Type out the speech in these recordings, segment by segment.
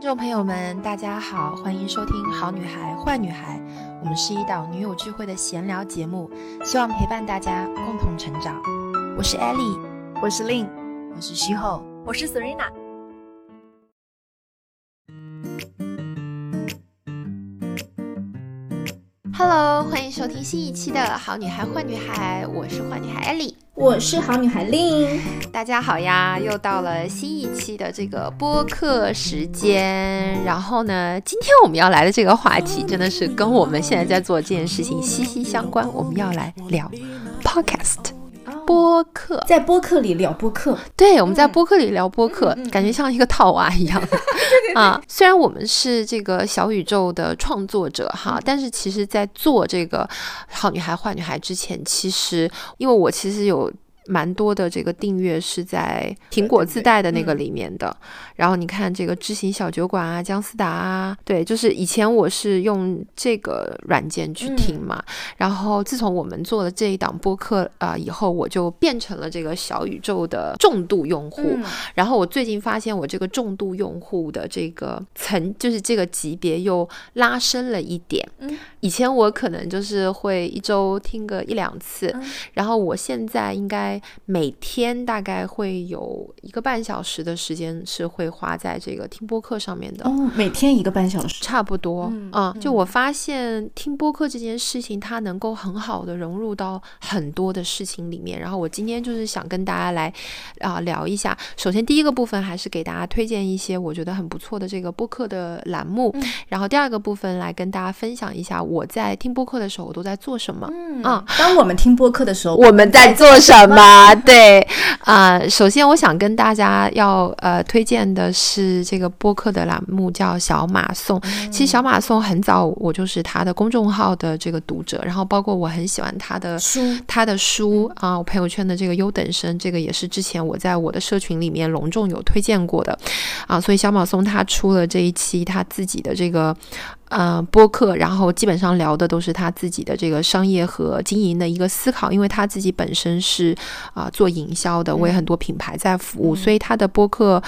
听众朋友们，大家好，欢迎收听《好女孩坏女孩》，我们是一档女友聚会的闲聊节目，希望陪伴大家共同成长。我是 Ellie，我是 Lin，我是徐后，我是 Serena。Hello，欢迎收听新一期的《好女孩坏女孩》，我是坏女孩 Ellie。我是好女孩令，大家好呀！又到了新一期的这个播客时间。然后呢，今天我们要来的这个话题真的是跟我们现在在做这件事情息息相关。我们要来聊 podcast。播客在播客里聊播客，对，我们在播客里聊播客，感觉像一个套娃一样 啊。虽然我们是这个小宇宙的创作者哈，但是其实，在做这个好女孩坏女孩之前，其实因为我其实有。蛮多的这个订阅是在苹果自带的那个里面的，然后你看这个知行小酒馆啊、姜思达啊，对，就是以前我是用这个软件去听嘛，然后自从我们做了这一档播客啊以后，我就变成了这个小宇宙的重度用户，然后我最近发现我这个重度用户的这个层，就是这个级别又拉升了一点，以前我可能就是会一周听个一两次，然后我现在应该。每天大概会有一个半小时的时间是会花在这个听播客上面的。哦，每天一个半小时，差不多。嗯，就我发现听播客这件事情，它能够很好的融入到很多的事情里面。然后我今天就是想跟大家来啊聊一下。首先第一个部分还是给大家推荐一些我觉得很不错的这个播客的栏目。然后第二个部分来跟大家分享一下我在听播客的时候我都在做什么。嗯，当我们听播客的时候，我们在做什么？啊，对，啊，首先我想跟大家要呃推荐的是这个播客的栏目叫小马送。其实小马送很早我就是他的公众号的这个读者，然后包括我很喜欢他的书，他的书啊，我朋友圈的这个优等生，这个也是之前我在我的社群里面隆重有推荐过的啊，所以小马送他出了这一期他自己的这个。呃，播客，然后基本上聊的都是他自己的这个商业和经营的一个思考，因为他自己本身是啊做营销的，为很多品牌在服务，所以他的播客。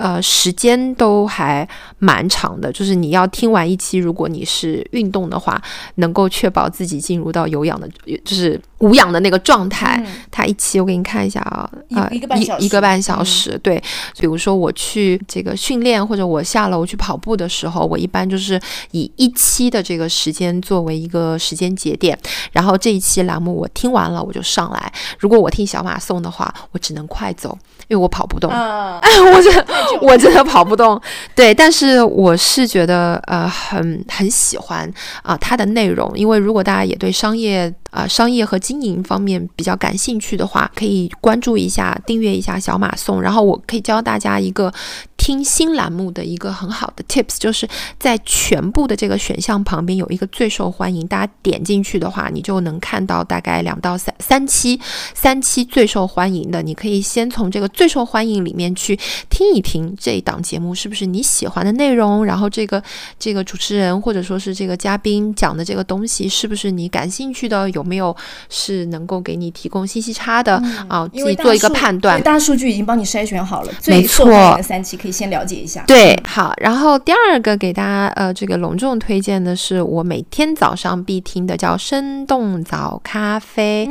呃，时间都还蛮长的，就是你要听完一期，如果你是运动的话，能够确保自己进入到有氧的，就是无氧的那个状态。它一期我给你看一下啊，啊，一个半小时，一个半小时。对，比如说我去这个训练或者我下楼去跑步的时候，我一般就是以一期的这个时间作为一个时间节点，然后这一期栏目我听完了我就上来。如果我听小马送的话，我只能快走，因为我跑不动。哎，我真。我真的跑不动，对，但是我是觉得呃很很喜欢啊它的内容，因为如果大家也对商业啊商业和经营方面比较感兴趣的话，可以关注一下，订阅一下小马送，然后我可以教大家一个。听新栏目的一个很好的 tips，就是在全部的这个选项旁边有一个最受欢迎，大家点进去的话，你就能看到大概两到三三期，三期最受欢迎的，你可以先从这个最受欢迎里面去听一听这一档节目是不是你喜欢的内容，然后这个这个主持人或者说是这个嘉宾讲的这个东西是不是你感兴趣的，有没有是能够给你提供信息差的啊，自己做一个判断。大数据已经帮你筛选好了，没错，三期可以。先了解一下，对，好，然后第二个给大家呃这个隆重推荐的是我每天早上必听的叫生动早咖啡，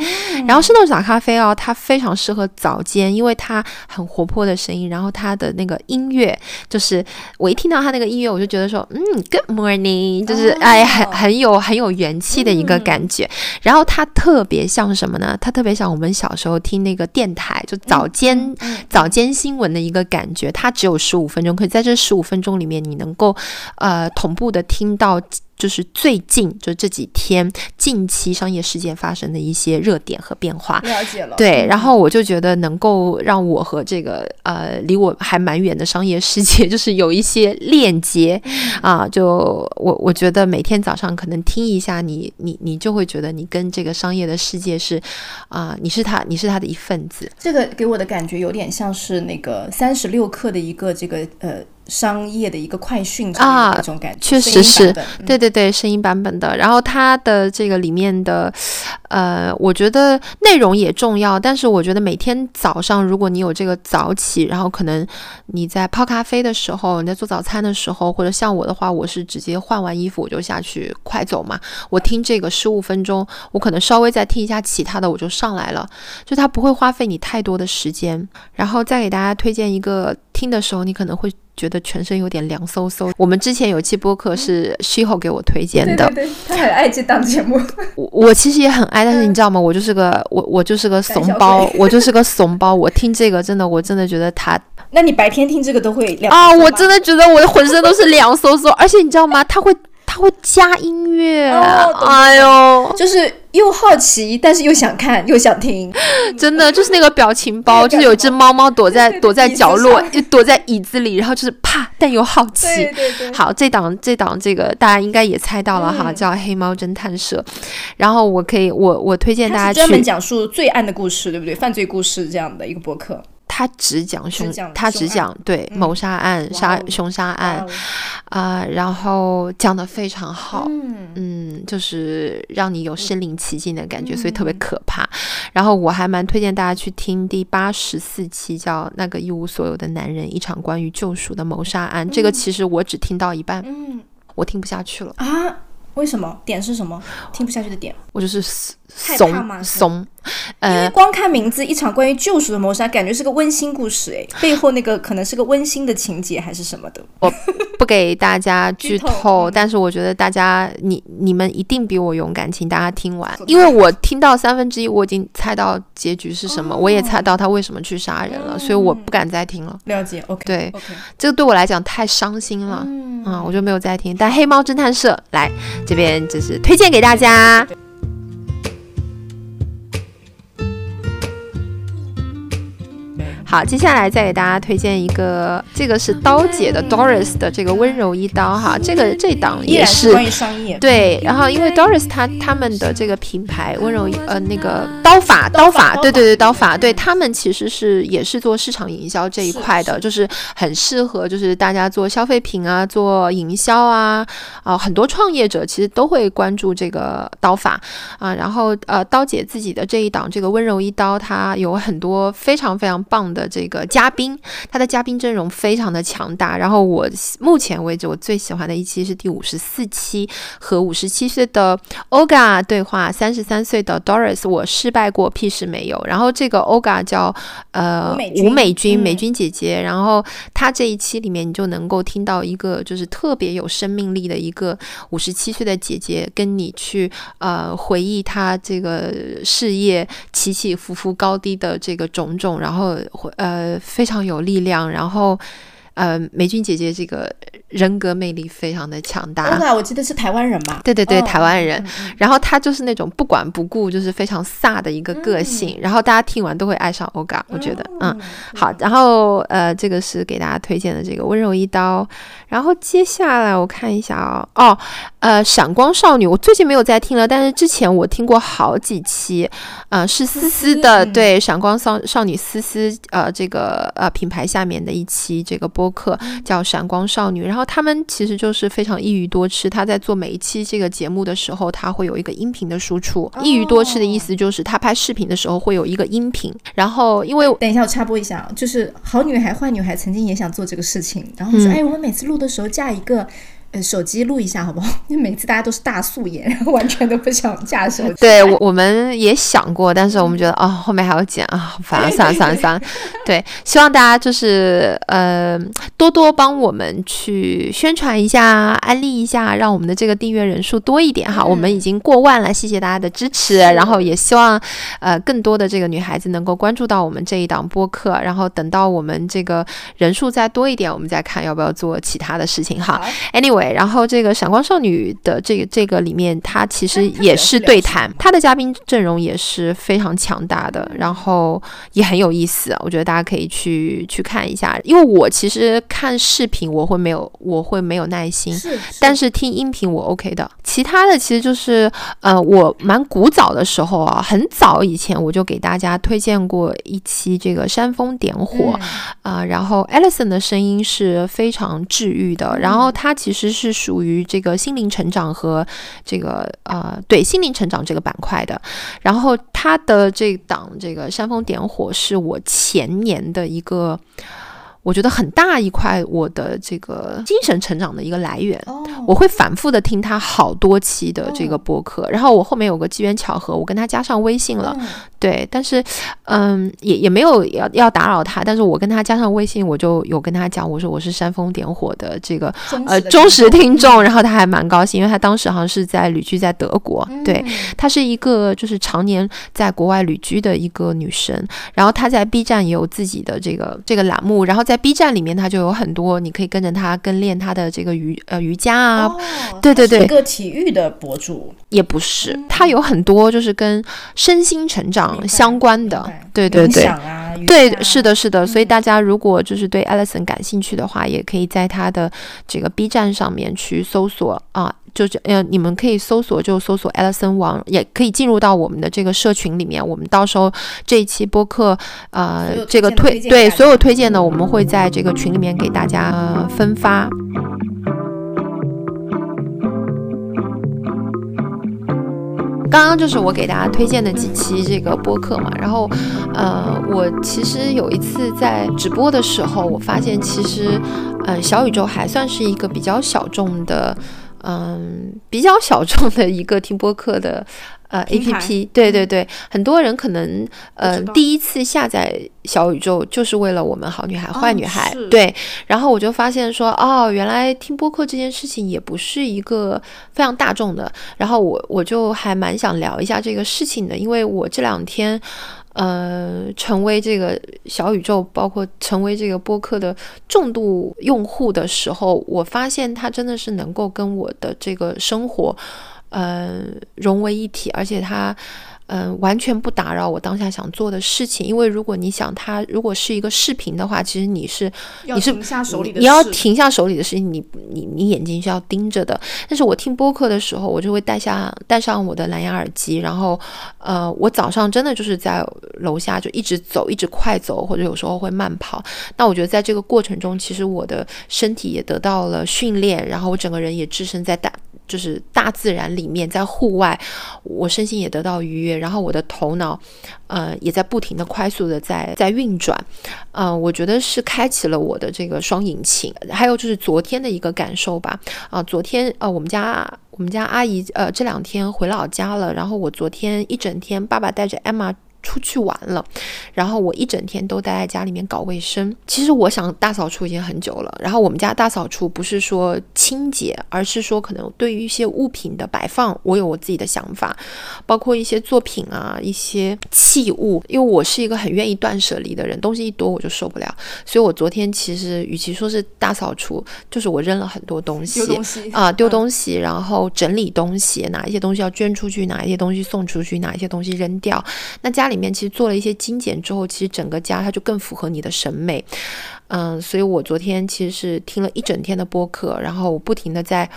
然后生动早咖啡哦，它非常适合早间，因为它很活泼的声音，然后它的那个音乐，就是我一听到它那个音乐，我就觉得说，嗯，Good morning，就是哎很很有很有元气的一个感觉，然后它特别像什么呢？它特别像我们小时候听那个电台，就早间早间新闻的一个感觉，它只有。十五分钟，可以在这十五分钟里面，你能够呃同步的听到。就是最近就这几天近期商业事件发生的一些热点和变化，了解了。对，然后我就觉得能够让我和这个呃离我还蛮远的商业世界，就是有一些链接啊。就我我觉得每天早上可能听一下，你你你就会觉得你跟这个商业的世界是啊，你是他你是他的一份子。这个给我的感觉有点像是那个三十六课的一个这个呃。商业的一个快讯啊，那种感觉，确实是，对对对，声音版本的。然后它的这个里面的，呃，我觉得内容也重要，但是我觉得每天早上如果你有这个早起，然后可能你在泡咖啡的时候，你在做早餐的时候，或者像我的话，我是直接换完衣服我就下去快走嘛，我听这个十五分钟，我可能稍微再听一下其他的，我就上来了，就它不会花费你太多的时间。然后再给大家推荐一个。听的时候，你可能会觉得全身有点凉飕飕。我们之前有期播客是 Sheho 给我推荐的，对对对，他很爱这档节目。我我其实也很爱，但是你知道吗？我就是个我我就是个怂包，我就是个怂包。我听这个真的，我真的觉得他。那你白天听这个都会凉啊？我真的觉得我的浑身都是凉飕飕，而且你知道吗？他会。他会加音乐，哎呦，就是又好奇，但是又想看又想听，真的就是那个表情包，就是有只猫猫躲在躲在角落，躲在椅子里，然后就是怕但又好奇。对对对。好，这档这档这个大家应该也猜到了哈，叫《黑猫侦探社》。然后我可以我我推荐大家去。专门讲述罪案的故事，对不对？犯罪故事这样的一个博客。他只讲凶，他只讲对谋杀案、杀凶杀案，啊，然后讲的非常好，嗯，就是让你有身临其境的感觉，所以特别可怕。然后我还蛮推荐大家去听第八十四期，叫《那个一无所有的男人：一场关于救赎的谋杀案》。这个其实我只听到一半，嗯，我听不下去了。啊。为什么？点是什么？听不下去的点，我就是怂怂。因为光看名字，一场关于救赎的谋杀，感觉是个温馨故事，哎，背后那个可能是个温馨的情节还是什么的。我不给大家剧透，但是我觉得大家你你们一定比我勇敢，请大家听完，因为我听到三分之一，我已经猜到结局是什么，我也猜到他为什么去杀人了，所以我不敢再听了。了解，OK，对，这个对我来讲太伤心了，嗯，我就没有再听。但黑猫侦探社来这边就是推荐给大家。好，接下来再给大家推荐一个，这个是刀姐的 Doris 的这个温柔一刀哈，这个这档也是关于商业对，然后因为 Doris 他他们的这个品牌温柔呃那个刀法刀法对对对刀法对他们其实是也是做市场营销这一块的，就是很适合就是大家做消费品啊做营销啊啊很多创业者其实都会关注这个刀法啊，然后呃刀姐自己的这一档这个温柔一刀，它有很多非常非常棒的。的这个嘉宾，他的嘉宾阵容非常的强大。然后我目前为止我最喜欢的一期是第五十四期，和五十七岁的 Oga 对话，三十三岁的 Doris，我失败过，屁事没有。然后这个 Oga 叫呃吴美君，美君姐姐。然后她这一期里面，你就能够听到一个就是特别有生命力的一个五十七岁的姐姐，跟你去呃回忆她这个事业起起伏伏、高低的这个种种，然后。呃，非常有力量，然后。呃，美君姐姐这个人格魅力非常的强大。对我记得是台湾人吧？对对对，台湾人。然后她就是那种不管不顾，就是非常飒的一个个性。然后大家听完都会爱上欧嘎，我觉得，嗯，好。然后呃，这个是给大家推荐的这个温柔一刀。然后接下来我看一下啊，哦，呃，闪光少女，我最近没有在听了，但是之前我听过好几期，呃，是思思的，对，闪光少少女思思，呃，这个呃品牌下面的一期这个播。客叫闪光少女，然后他们其实就是非常一鱼多吃。他在做每一期这个节目的时候，他会有一个音频的输出。一鱼多吃的意思就是他拍视频的时候会有一个音频。然后因为等一下我插播一下，就是好女孩坏女孩曾经也想做这个事情，然后说哎，我们每次录的时候架一个。呃，手机录一下好不好？因为每次大家都是大素颜，然后完全都不想架手机。对，我我们也想过，但是我们觉得啊，后面还要剪啊，反正 算了算了算了。对，希望大家就是呃多多帮我们去宣传一下、安利一下，让我们的这个订阅人数多一点哈。我们已经过万了，谢谢大家的支持。然后也希望呃更多的这个女孩子能够关注到我们这一档播客。然后等到我们这个人数再多一点，我们再看要不要做其他的事情哈。Anyway。对，然后这个闪光少女的这个这个里面，她其实也是对谈，她的嘉宾阵容也是非常强大的，然后也很有意思，我觉得大家可以去去看一下。因为我其实看视频我会没有我会没有耐心，是，但是听音频我 OK 的。其他的其实就是呃，我蛮古早的时候啊，很早以前我就给大家推荐过一期这个煽风点火啊、然后 Alison 的声音是非常治愈的，然后她其实是属于这个心灵成长和这个呃对心灵成长这个板块的，然后他的这档这个煽风点火是我前年的一个。我觉得很大一块我的这个精神成长的一个来源，哦，我会反复的听他好多期的这个播客，然后我后面有个机缘巧合，我跟他加上微信了，嗯。对，但是嗯，也也没有要要打扰他，但是我跟他加上微信，我就有跟他讲，我说我是煽风点火的这个呃忠实听众，然后他还蛮高兴，因为他当时好像是在旅居在德国，对，嗯。她是一个就是常年在国外旅居的一个女生，然后她在 B 站也有自己的这个这个栏目，然后在 B 站里面它就有很多你可以跟着他跟练他的这个瑜呃瑜伽啊，哦，对对对。一个体育的博主，也不是，他有很多就是跟身心成长相关的，对对对。啊，对，是的，是的，所以大家如果就是对 Alison 感兴趣的话，也可以在他的这个 B 站上面去搜索啊，就是呃，你们可以搜索就搜索 Alison 王，也可以进入到我们的这个社群里面。我们到时候这一期播客，呃，这个推对所有推荐的，我们会在这个群里面给大家、呃分发。刚刚就是我给大家推荐的几期这个播客嘛，然后，呃，我其实有一次在直播的时候，我发现其实，呃，小宇宙还算是一个比较小众的，嗯，比较小众的一个听播客的。呃 A P P，对对对，很多人可能呃第一次下载小宇宙就是为了我们好女孩坏女孩，是对，然后我就发现说，哦，原来听播客这件事情也不是一个非常大众的。然后我我就还蛮想聊一下这个事情的，因为我这两天。呃，成为这个小宇宙，包括成为这个播客的重度用户的时候，我发现它真的是能够跟我的这个生活，呃，融为一体，而且它。嗯，完全不打扰我当下想做的事情，因为如果你想它如果是一个视频的话，其实你是你是停下手里的你要停下手里的事情，你你你眼睛是要盯着的。但是我听播客的时候，我就会戴下戴上我的蓝牙耳机，然后呃，我早上真的就是在楼下就一直走，一直快走，或者有时候会慢跑。那我觉得在这个过程中，其实我的身体也得到了训练，然后我整个人也置身在大就是大自然里面，在户外，我身心也得到愉悦，然后我的头脑，呃，也在不停的快速的在在运转，呃，我觉得是开启了我的这个双引擎。还有就是昨天的一个感受吧，啊、昨天呃，我们家我们家阿姨呃这两天回老家了，然后我昨天一整天，爸爸带着 Emma。出去玩了，然后我一整天都待在家里面搞卫生。其实我想大扫除已经很久了，然后我们家大扫除不是说清洁，而是说可能对于一些物品的摆放，我有我自己的想法，包括一些作品啊、一些器物。因为我是一个很愿意断舍离的人，东西一多我就受不了，所以我昨天其实与其说是大扫除，就是我扔了很多东西，丢东西啊、丢嗯东西，然后整理东西，哪一些东西要捐出去，哪一些东西送出去，哪一些东西扔掉。那家里面其实做了一些精简之后，其实整个家它就更符合你的审美。嗯，所以我昨天其实是听了一整天的播客，然后我不停的在。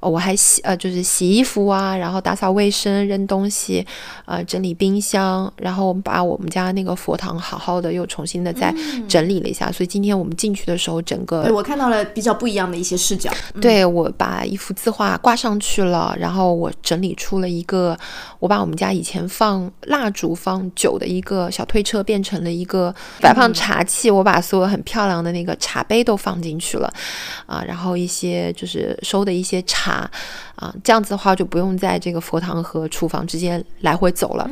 哦，我还洗呃，就是洗衣服啊，然后打扫卫生、扔东西，呃，整理冰箱，然后我们把我们家那个佛堂好好的又重新的再整理了一下。所以今天我们进去的时候，整个对我看到了比较不一样的一些视角。嗯对我把一幅字画挂上去了，然后我整理出了一个，我把我们家以前放蜡烛、放酒的一个小推车变成了一个摆放茶器，我把所有很漂亮的那个茶杯都放进去了，啊，然后一些就是收的一些茶。啊，这样子的话就不用在这个佛堂和厨房之间来回走了。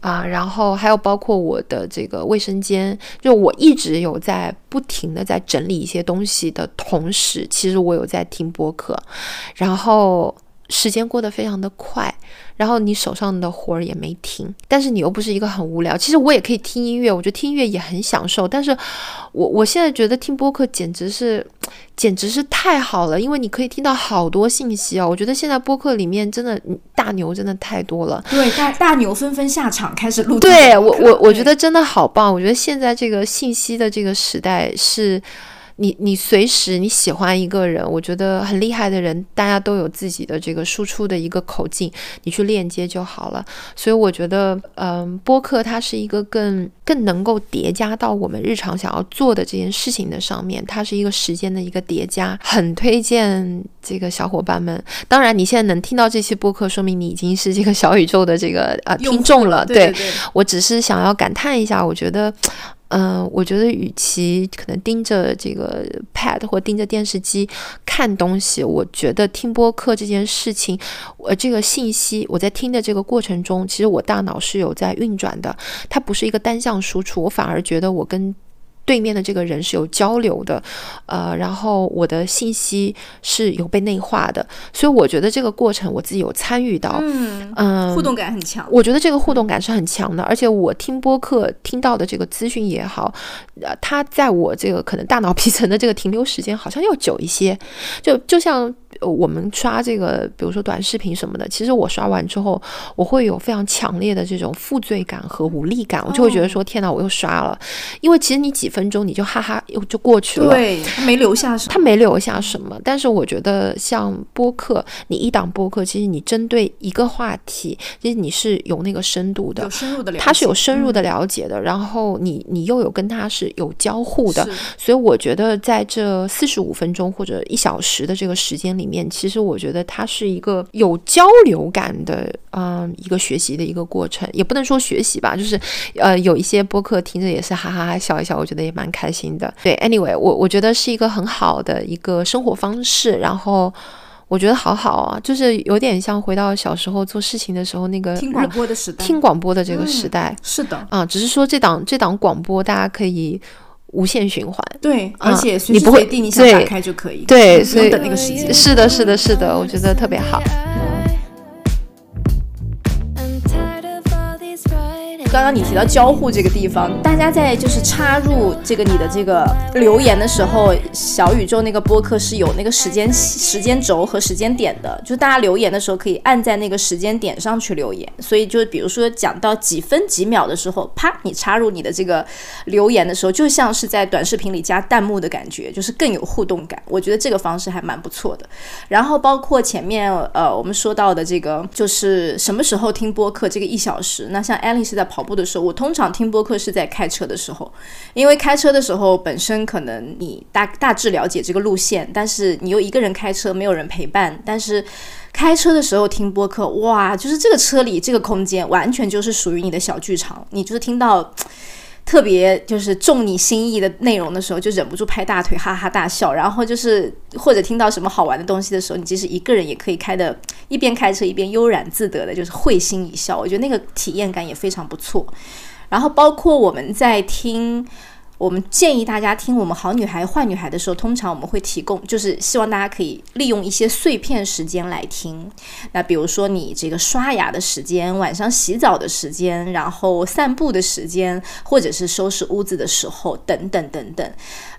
啊，然后还有包括我的这个卫生间，就我一直有在不停的在整理一些东西的同时，其实我有在听播客，然后时间过得非常的快，然后你手上的活儿也没停，但是你又不是一个很无聊。其实我也可以听音乐，我觉得听音乐也很享受。但是我我现在觉得听播客简直是，简直是太好了，因为你可以听到好多信息哦。我觉得现在播客里面真的大牛真的太多了，对，大大牛纷纷下场开始录。对我我我觉得真的好棒。我觉得现在这个信息的这个时代是。你你随时你喜欢一个人，我觉得很厉害的人，大家都有自己的这个输出的一个口径，你去链接就好了。所以我觉得，嗯，播客它是一个更更能够叠加到我们日常想要做的这件事情的上面，它是一个时间的一个叠加，很推荐这个小伙伴们。当然，你现在能听到这期播客，说明你已经是这个小宇宙的这个呃听众了。对我只是想要感叹一下，我觉得。嗯，我觉得与其可能盯着这个 pad 或盯着电视机看东西，我觉得听播客这件事情，呃，这个信息我在听的这个过程中，其实我大脑是有在运转的，它不是一个单向输出，我反而觉得我跟。对面的这个人是有交流的，呃，然后我的信息是有被内化的，所以我觉得这个过程我自己有参与到，嗯嗯，互动感很强。我觉得这个互动感是很强的，而且我听播客听到的这个资讯也好，呃，它在我这个可能大脑皮层的这个停留时间好像要久一些，就就像。我们刷这个，比如说短视频什么的，其实我刷完之后，我会有非常强烈的这种负罪感和无力感，我就会觉得说：天哪，我又刷了。因为其实你几分钟你就哈哈又就过去了，对，没留下什么，他没留下什么。但是我觉得像播客，你一档播客，其实你针对一个话题，其实你是有那个深度的，有深入的，他是有深入的了解的。然后你你又有跟他是有交互的，所以我觉得在这四十五分钟或者一小时的这个时间里。里面其实我觉得它是一个有交流感的，嗯，一个学习的一个过程，也不能说学习吧，就是呃，有一些播客听着也是哈哈哈笑一笑，我觉得也蛮开心的。对，anyway，我我觉得是一个很好的一个生活方式，然后我觉得好好啊，就是有点像回到小时候做事情的时候那个听广播的时代，听广播的这个时代，是的啊，只是说这档这档广播大家可以。无限循环，对，而且随时随地你想打开就可以，对，不用等那个时间。是的，是的，是的，我觉得特别好。刚刚你提到交互这个地方，大家在就是插入这个你的这个留言的时候，小宇宙那个播客是有那个时间时间轴和时间点的，就大家留言的时候可以按在那个时间点上去留言。所以就比如说讲到几分几秒的时候，啪，你插入你的这个留言的时候，就像是在短视频里加弹幕的感觉，就是更有互动感。我觉得这个方式还蛮不错的。然后包括前面呃我们说到的这个，就是什么时候听播客这个一小时，那像艾丽是在跑。播的时候，我通常听播客是在开车的时候，因为开车的时候本身可能你大大致了解这个路线，但是你又一个人开车，没有人陪伴。但是开车的时候听播客，哇，就是这个车里这个空间完全就是属于你的小剧场，你就是听到。特别就是中你心意的内容的时候，就忍不住拍大腿，哈哈大笑。然后就是或者听到什么好玩的东西的时候，你即使一个人也可以开的，一边开车一边悠然自得的，就是会心一笑。我觉得那个体验感也非常不错。然后包括我们在听。我们建议大家听我们好女孩坏女孩的时候，通常我们会提供，就是希望大家可以利用一些碎片时间来听。那比如说你这个刷牙的时间、晚上洗澡的时间、然后散步的时间，或者是收拾屋子的时候，等等等等。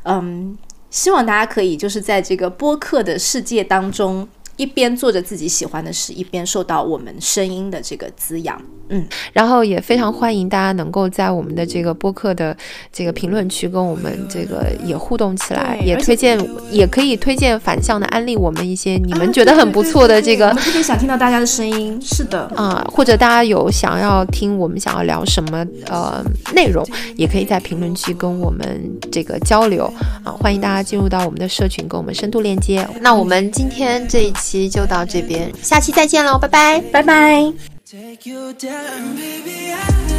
嗯，希望大家可以就是在这个播客的世界当中。一边做着自己喜欢的事，一边受到我们声音的这个滋养，嗯，然后也非常欢迎大家能够在我们的这个播客的这个评论区跟我们这个也互动起来，也推荐，也可以推荐反向的安利我们一些你们觉得很不错的这个，我们特别想听到大家的声音，是的，啊，或者大家有想要听我们想要聊什么呃内容，也可以在评论区跟我们这个交流，啊，欢迎大家进入到我们的社群跟我们深度链接。那我们今天这一期。期就到这边，下期再见喽，拜拜，拜拜。Take you down, baby. I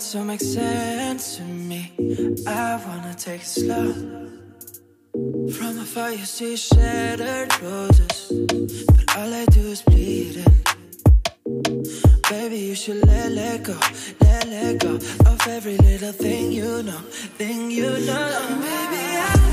this don't make sense to me. I wanna take it slow. From afar, you see shattered roses, but all I do is bleeding. Baby, you should let let go, let let go of every little thing you know, thing you know. Baby, I.